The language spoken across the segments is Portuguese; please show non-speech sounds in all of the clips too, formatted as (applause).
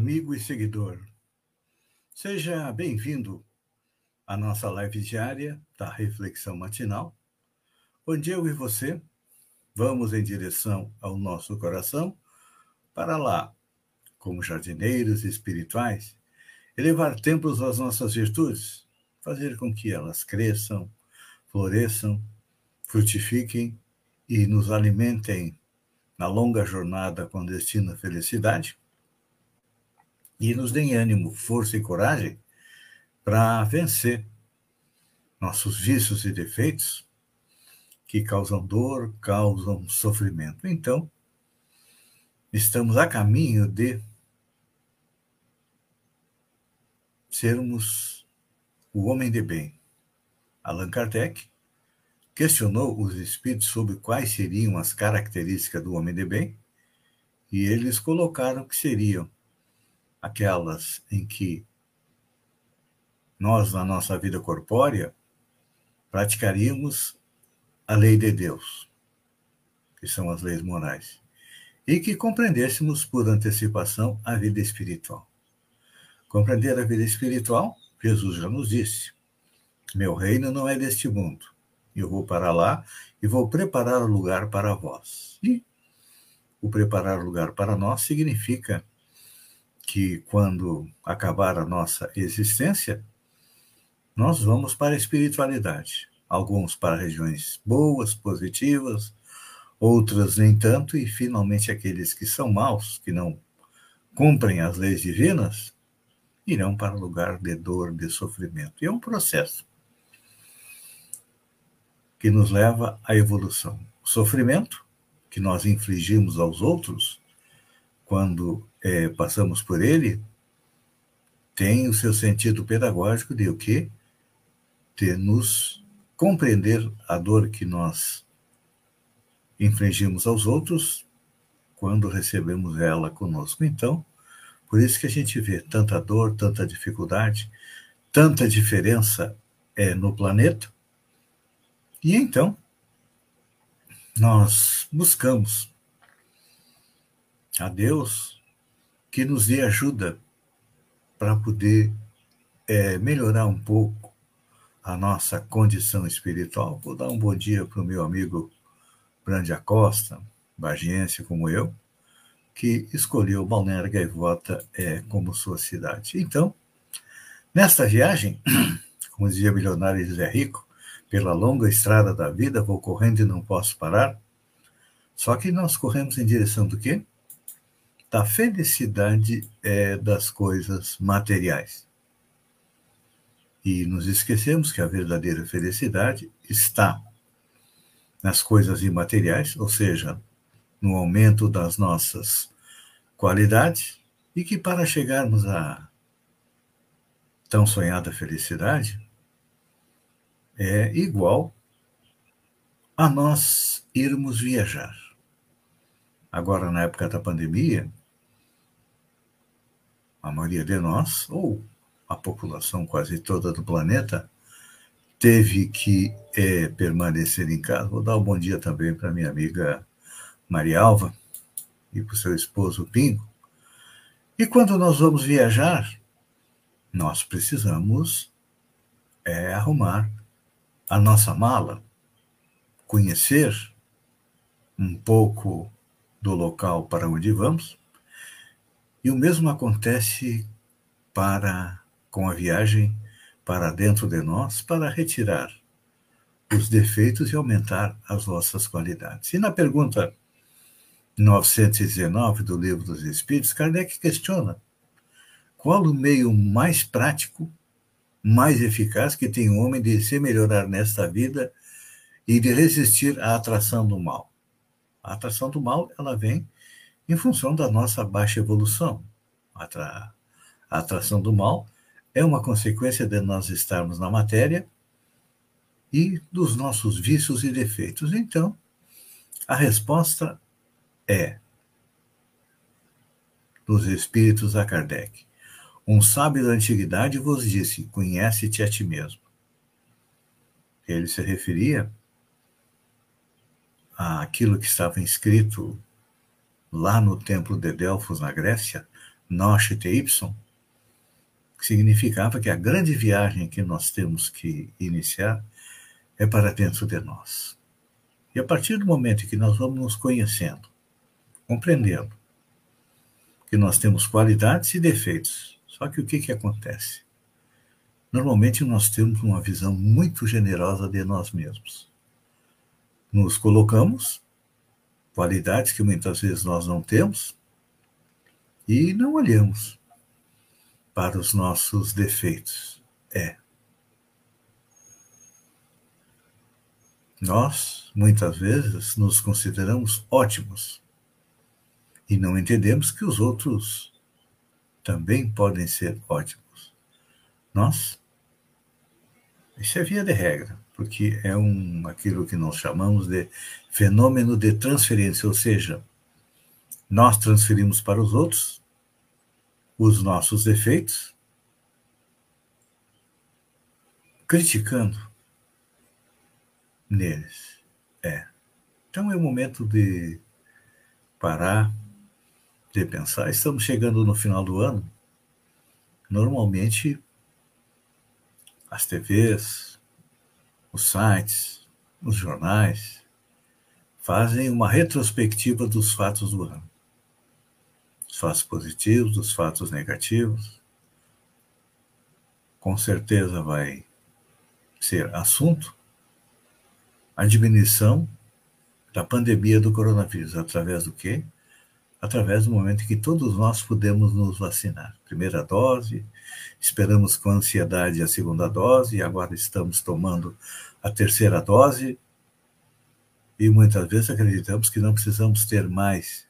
amigo e seguidor. Seja bem-vindo à nossa live diária da Reflexão Matinal, onde eu e você vamos em direção ao nosso coração para lá, como jardineiros espirituais, elevar templos às nossas virtudes, fazer com que elas cresçam, floresçam, frutifiquem e nos alimentem na longa jornada com destino à felicidade e nos deem ânimo, força e coragem para vencer nossos vícios e defeitos que causam dor, causam sofrimento. Então, estamos a caminho de sermos o homem de bem. Allan Kardec questionou os espíritos sobre quais seriam as características do homem de bem, e eles colocaram que seriam aquelas em que nós, na nossa vida corpórea, praticaríamos a lei de Deus, que são as leis morais, e que compreendêssemos por antecipação a vida espiritual. Compreender a vida espiritual, Jesus já nos disse: Meu reino não é deste mundo eu vou para lá e vou preparar o lugar para vós. E o preparar o lugar para nós significa que quando acabar a nossa existência, nós vamos para a espiritualidade. Alguns para regiões boas, positivas, outras nem tanto, e finalmente aqueles que são maus, que não cumprem as leis divinas, irão para lugar de dor, de sofrimento. E é um processo que nos leva à evolução. O sofrimento que nós infligimos aos outros, quando é, passamos por ele, tem o seu sentido pedagógico de o quê? De nos compreender a dor que nós infligimos aos outros quando recebemos ela conosco. Então, por isso que a gente vê tanta dor, tanta dificuldade, tanta diferença é, no planeta, e então, nós buscamos a Deus que nos dê ajuda para poder é, melhorar um pouco a nossa condição espiritual. Vou dar um bom dia para o meu amigo Brande Acosta, bagiense como eu, que escolheu Balneário Gaivota é, como sua cidade. Então, nesta viagem, (clears throat) como dizia o milionário José Rico, pela longa estrada da vida, vou correndo e não posso parar. Só que nós corremos em direção do quê? Da felicidade é, das coisas materiais. E nos esquecemos que a verdadeira felicidade está nas coisas imateriais, ou seja, no aumento das nossas qualidades, e que para chegarmos à tão sonhada felicidade, é igual a nós irmos viajar. Agora, na época da pandemia, a maioria de nós, ou a população quase toda do planeta, teve que é, permanecer em casa. Vou dar um bom dia também para minha amiga Maria Alva e para o seu esposo Pingo. E quando nós vamos viajar, nós precisamos é, arrumar a nossa mala, conhecer um pouco do local para onde vamos, e o mesmo acontece para com a viagem para dentro de nós para retirar os defeitos e aumentar as nossas qualidades. E na pergunta 919 do Livro dos Espíritos, Kardec questiona qual o meio mais prático mais eficaz que tem o homem de se melhorar nesta vida e de resistir à atração do mal. A atração do mal, ela vem em função da nossa baixa evolução. a atração do mal, é uma consequência de nós estarmos na matéria e dos nossos vícios e defeitos. Então, a resposta é dos Espíritos a Kardec. Um sábio da antiguidade vos disse: Conhece-te a ti mesmo. Ele se referia àquilo que estava escrito lá no templo de Delfos, na Grécia, Noche que significava que a grande viagem que nós temos que iniciar é para dentro de nós. E a partir do momento que nós vamos nos conhecendo, compreendendo que nós temos qualidades e defeitos, só que o que, que acontece? Normalmente nós temos uma visão muito generosa de nós mesmos. Nos colocamos qualidades que muitas vezes nós não temos e não olhamos para os nossos defeitos. É. Nós, muitas vezes, nos consideramos ótimos e não entendemos que os outros também podem ser ótimos. Nós, isso é via de regra, porque é um, aquilo que nós chamamos de fenômeno de transferência, ou seja, nós transferimos para os outros os nossos defeitos, criticando neles. É. Então é o momento de parar, de pensar. Estamos chegando no final do ano. Normalmente, as TVs, os sites, os jornais fazem uma retrospectiva dos fatos do ano fatos positivos, dos fatos negativos. Com certeza vai ser assunto a diminuição da pandemia do coronavírus. Através do quê? Através do momento em que todos nós podemos nos vacinar. Primeira dose, esperamos com ansiedade a segunda dose, e agora estamos tomando a terceira dose. E muitas vezes acreditamos que não precisamos ter mais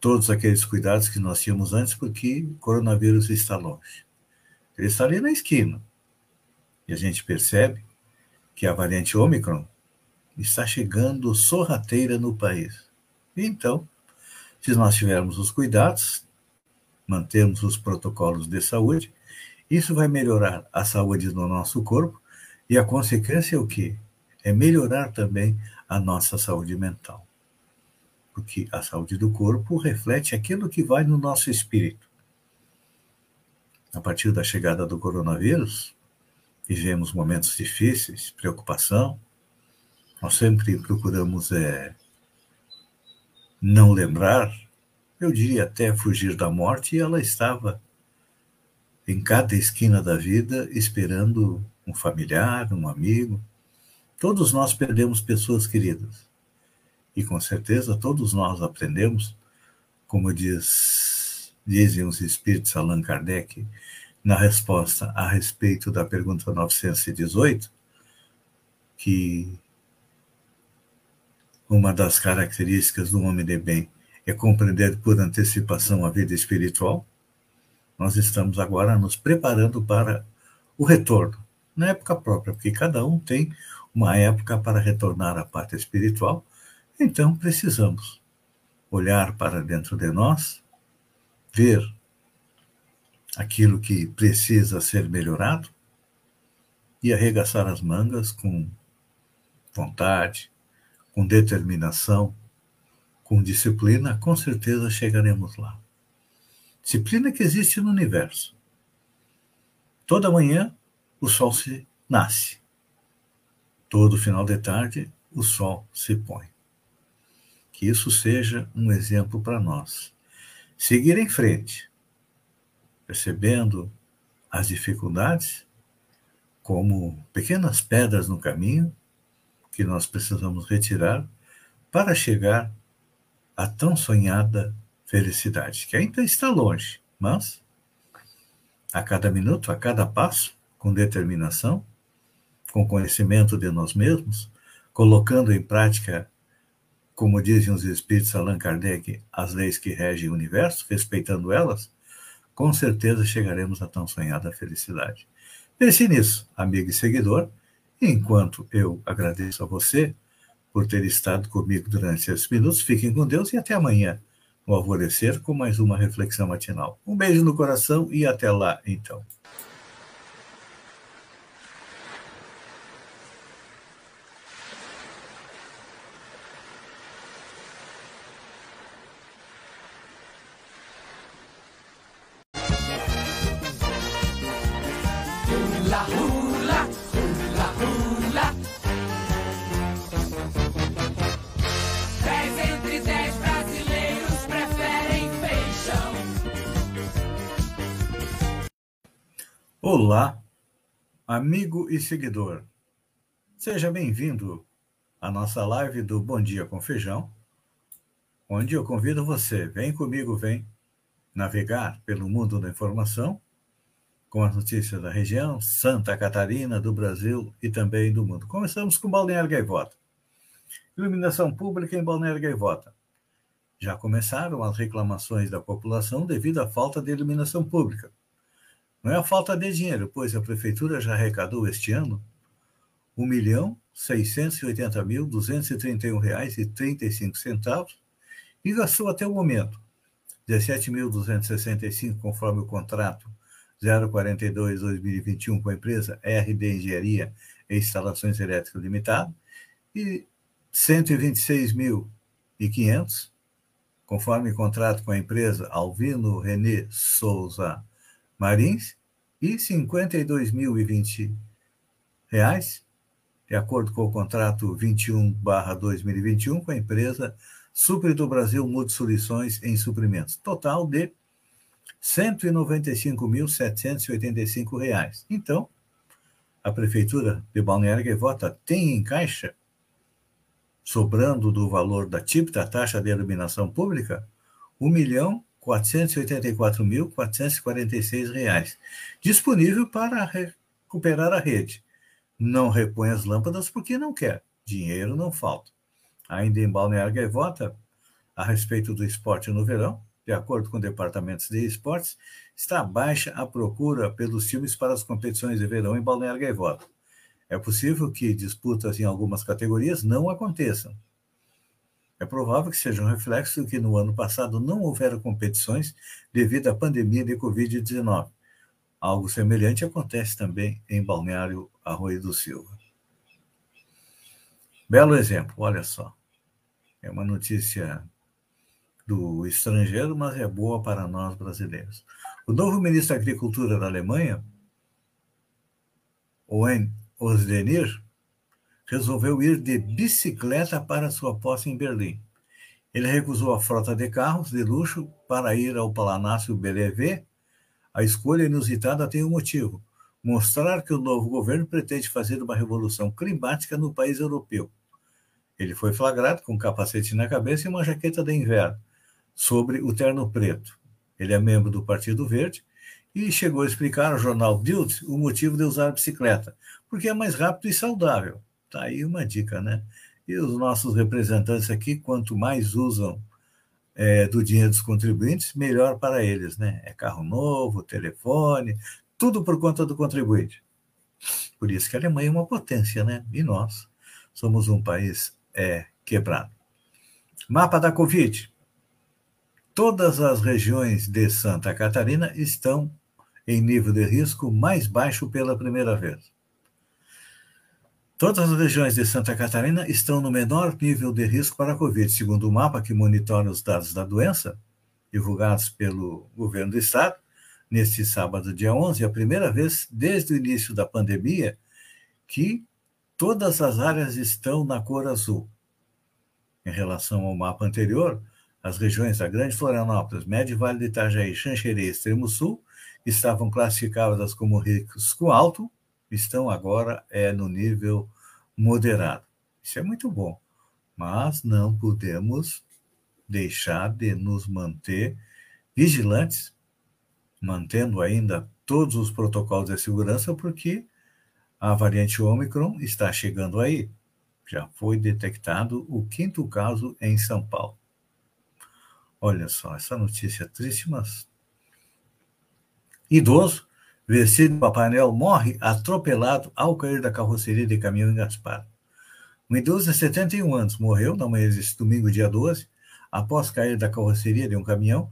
todos aqueles cuidados que nós tínhamos antes, porque o coronavírus está longe. Ele está ali na esquina. E a gente percebe que a variante Ômicron está chegando sorrateira no país. Então, se nós tivermos os cuidados, mantermos os protocolos de saúde, isso vai melhorar a saúde do nosso corpo e a consequência é o quê? É melhorar também a nossa saúde mental porque a saúde do corpo reflete aquilo que vai no nosso espírito. A partir da chegada do coronavírus, vivemos momentos difíceis, preocupação. Nós sempre procuramos é, não lembrar, eu diria até fugir da morte, e ela estava em cada esquina da vida esperando um familiar, um amigo. Todos nós perdemos pessoas queridas. E com certeza todos nós aprendemos, como diz, dizem os espíritos Allan Kardec, na resposta a respeito da pergunta 918, que uma das características do homem de bem é compreender por antecipação a vida espiritual, nós estamos agora nos preparando para o retorno, na época própria, porque cada um tem uma época para retornar à parte espiritual, então precisamos olhar para dentro de nós, ver aquilo que precisa ser melhorado e arregaçar as mangas com vontade, com determinação, com disciplina, com certeza chegaremos lá. Disciplina que existe no universo. Toda manhã o sol se nasce. Todo final de tarde o sol se põe. Que isso seja um exemplo para nós. Seguir em frente, percebendo as dificuldades como pequenas pedras no caminho que nós precisamos retirar para chegar à tão sonhada felicidade, que ainda está longe, mas a cada minuto, a cada passo, com determinação, com conhecimento de nós mesmos, colocando em prática como dizem os espíritos Allan Kardec, as leis que regem o universo, respeitando elas, com certeza chegaremos à tão sonhada felicidade. Pense nisso, amigo e seguidor, enquanto eu agradeço a você por ter estado comigo durante esses minutos. Fiquem com Deus e até amanhã, no alvorecer, com mais uma reflexão matinal. Um beijo no coração e até lá, então. Olá, amigo e seguidor. Seja bem-vindo à nossa live do Bom Dia com Feijão, onde eu convido você, vem comigo, vem navegar pelo mundo da informação com as notícias da região, Santa Catarina, do Brasil e também do mundo. Começamos com Balneário Gaivota. Iluminação pública em Balneário Gaivota. Já começaram as reclamações da população devido à falta de iluminação pública. Não é a falta de dinheiro, pois a prefeitura já arrecadou este ano R$ 1.680.231,35 e gastou até o momento R$ 17.265, conforme o contrato 042-2021 com a empresa RD Engenharia e Instalações Elétricas Limitada e R$ 126.500, conforme contrato com a empresa Alvino René Souza Marins e R$ 52.020, de acordo com o contrato 21/2021 com a empresa Supre do Brasil Multisoluções em Suprimentos, total de R$ 195.785. Então, a prefeitura de Balneário Gaivota tem em caixa, sobrando do valor da TIP, da taxa de iluminação pública, 1 milhão R$ 484.446, disponível para recuperar a rede. Não repõe as lâmpadas porque não quer. Dinheiro não falta. Ainda em Balneário Gaivota, a respeito do esporte no verão, de acordo com departamentos de esportes, está baixa a procura pelos times para as competições de verão em Balneário Gaivota. É possível que disputas em algumas categorias não aconteçam. É provável que seja um reflexo de que no ano passado não houveram competições devido à pandemia de Covid-19. Algo semelhante acontece também em Balneário Arroio do Silva. Belo exemplo, olha só. É uma notícia do estrangeiro, mas é boa para nós brasileiros. O novo ministro da Agricultura da Alemanha, Owen Osdenir, resolveu ir de bicicleta para sua posse em Berlim. Ele recusou a frota de carros de luxo para ir ao Palácio Bellevue. A escolha inusitada tem um motivo: mostrar que o novo governo pretende fazer uma revolução climática no país europeu. Ele foi flagrado com um capacete na cabeça e uma jaqueta de inverno, sobre o terno preto. Ele é membro do Partido Verde e chegou a explicar ao jornal Bild o motivo de usar a bicicleta, porque é mais rápido e saudável. Tá aí uma dica, né? E os nossos representantes aqui, quanto mais usam é, do dinheiro dos contribuintes, melhor para eles, né? É carro novo, telefone, tudo por conta do contribuinte. Por isso que a Alemanha é uma potência, né? E nós somos um país é, quebrado. Mapa da Covid. Todas as regiões de Santa Catarina estão em nível de risco mais baixo pela primeira vez. Todas as regiões de Santa Catarina estão no menor nível de risco para a Covid, segundo o mapa que monitora os dados da doença, divulgados pelo governo do estado, neste sábado, dia 11, é a primeira vez desde o início da pandemia que todas as áreas estão na cor azul. Em relação ao mapa anterior, as regiões da Grande Florianópolis, Médio Vale do Itajaí, Xanxerê e Extremo Sul estavam classificadas como risco alto estão agora é, no nível moderado. Isso é muito bom, mas não podemos deixar de nos manter vigilantes, mantendo ainda todos os protocolos de segurança, porque a variante Omicron está chegando aí. Já foi detectado o quinto caso em São Paulo. Olha só, essa notícia triste, mas Idoso, vestido de Papai Noel, morre atropelado ao cair da carroceria de caminhão em Gaspar. Um idoso de 71 anos morreu na manhã deste domingo, dia 12, após cair da carroceria de um caminhão,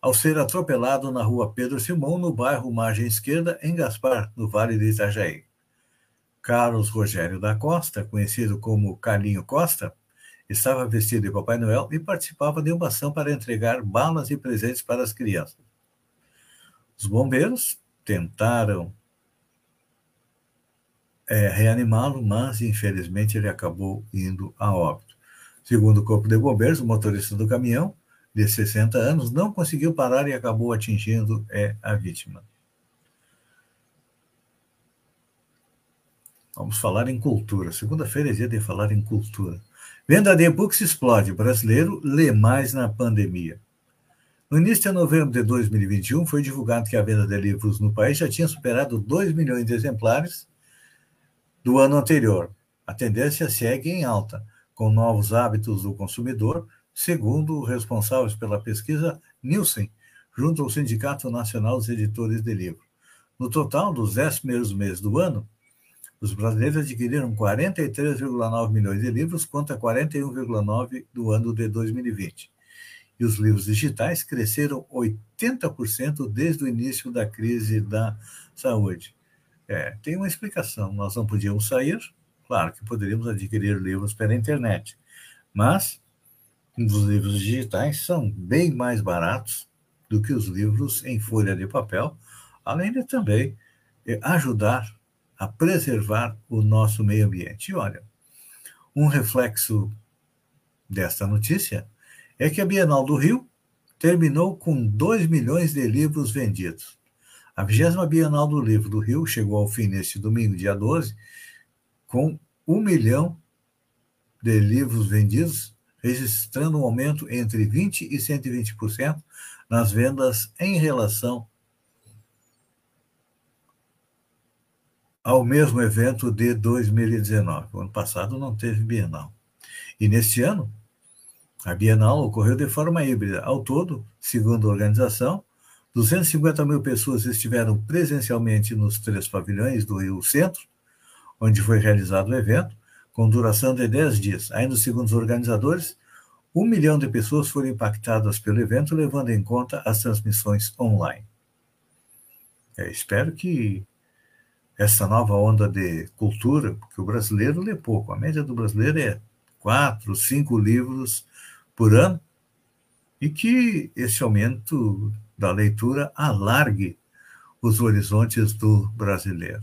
ao ser atropelado na rua Pedro Simão, no bairro Margem Esquerda, em Gaspar, no Vale do Itajaí. Carlos Rogério da Costa, conhecido como Carlinho Costa, estava vestido de Papai Noel e participava de uma ação para entregar balas e presentes para as crianças. Os bombeiros tentaram é, reanimá-lo, mas infelizmente ele acabou indo a óbito. Segundo o Corpo de Bombeiros, o motorista do caminhão, de 60 anos, não conseguiu parar e acabou atingindo é, a vítima. Vamos falar em cultura. Segunda-feira é dia de falar em cultura. Venda de e-books explode. Brasileiro lê mais na pandemia. No início de novembro de 2021, foi divulgado que a venda de livros no país já tinha superado 2 milhões de exemplares do ano anterior. A tendência segue em alta, com novos hábitos do consumidor, segundo responsáveis pela pesquisa Nielsen, junto ao Sindicato Nacional dos Editores de Livros. No total, dos 10 primeiros meses do ano, os brasileiros adquiriram 43,9 milhões de livros contra 41,9 do ano de 2020. E os livros digitais cresceram 80% desde o início da crise da saúde. É, tem uma explicação. Nós não podíamos sair, claro que poderíamos adquirir livros pela internet, mas os livros digitais são bem mais baratos do que os livros em folha de papel, além de também é, ajudar a preservar o nosso meio ambiente. E olha, um reflexo desta notícia é que a Bienal do Rio terminou com 2 milhões de livros vendidos. A 20 Bienal do Livro do Rio chegou ao fim neste domingo, dia 12, com um milhão de livros vendidos, registrando um aumento entre 20% e 120% nas vendas em relação ao mesmo evento de 2019. O ano passado não teve Bienal. E neste ano, a Bienal ocorreu de forma híbrida. Ao todo, segundo a organização, 250 mil pessoas estiveram presencialmente nos três pavilhões do Rio Centro, onde foi realizado o evento, com duração de 10 dias. Ainda segundo os organizadores, um milhão de pessoas foram impactadas pelo evento, levando em conta as transmissões online. É, espero que essa nova onda de cultura, porque o brasileiro lê pouco, a média do brasileiro é quatro, cinco livros por ano, e que esse aumento da leitura alargue os horizontes do brasileiro.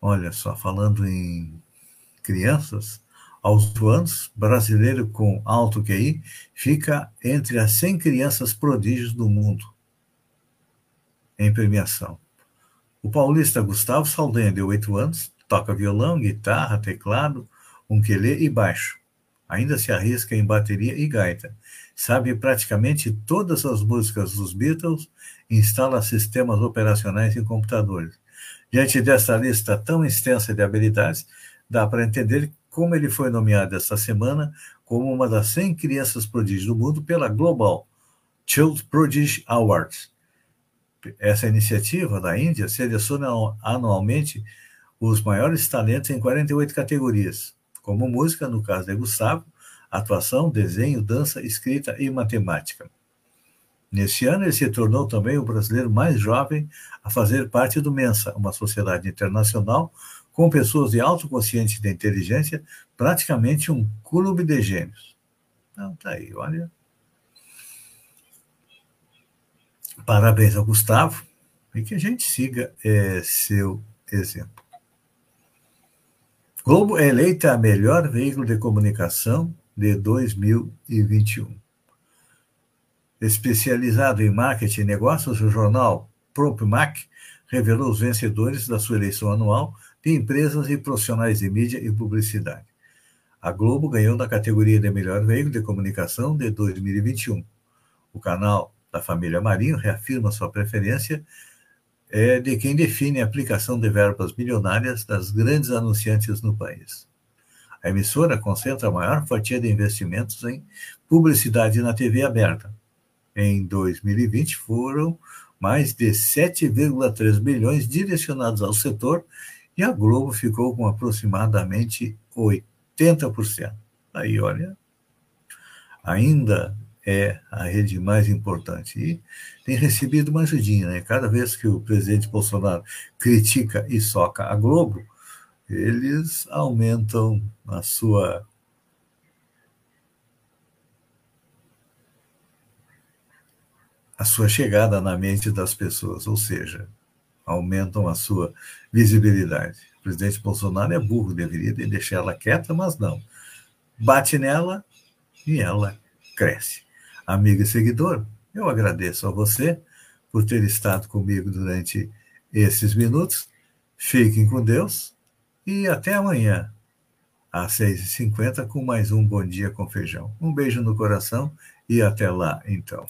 Olha só, falando em crianças, aos anos, brasileiro com alto QI fica entre as 100 crianças prodígios do mundo em premiação. O paulista Gustavo Saldanha, de 8 anos, toca violão, guitarra, teclado, ukulele e baixo. Ainda se arrisca em bateria e gaita sabe praticamente todas as músicas dos Beatles e instala sistemas operacionais em computadores. Diante dessa lista tão extensa de habilidades, dá para entender como ele foi nomeado esta semana como uma das 100 crianças prodígios do mundo pela Global Child Prodigy Awards. Essa iniciativa da Índia seleciona anualmente os maiores talentos em 48 categorias, como música, no caso de Gustavo, atuação, desenho, dança, escrita e matemática. Neste ano, ele se tornou também o brasileiro mais jovem a fazer parte do Mensa, uma sociedade internacional com pessoas de alto consciente da inteligência, praticamente um clube de gênios. Então, tá aí, olha. Parabéns ao Gustavo e que a gente siga é, seu exemplo. Globo é eleita a melhor veículo de comunicação de 2021. Especializado em marketing e negócios, o jornal PropMac revelou os vencedores da sua eleição anual de empresas e profissionais de mídia e publicidade. A Globo ganhou na categoria de melhor veículo de comunicação de 2021. O canal da família Marinho reafirma sua preferência é, de quem define a aplicação de verbas milionárias das grandes anunciantes no país. A emissora concentra a maior fatia de investimentos em publicidade na TV aberta. Em 2020, foram mais de 7,3 bilhões direcionados ao setor e a Globo ficou com aproximadamente 80%. Aí, olha, ainda é a rede mais importante. E tem recebido uma ajudinha, né? Cada vez que o presidente Bolsonaro critica e soca a Globo, eles aumentam a sua a sua chegada na mente das pessoas, ou seja, aumentam a sua visibilidade. O presidente Bolsonaro é burro, deveria deixar ela quieta, mas não. Bate nela e ela cresce. Amigo e seguidor, eu agradeço a você por ter estado comigo durante esses minutos. Fiquem com Deus e até amanhã, às 6h50, com mais um Bom Dia com Feijão. Um beijo no coração e até lá, então.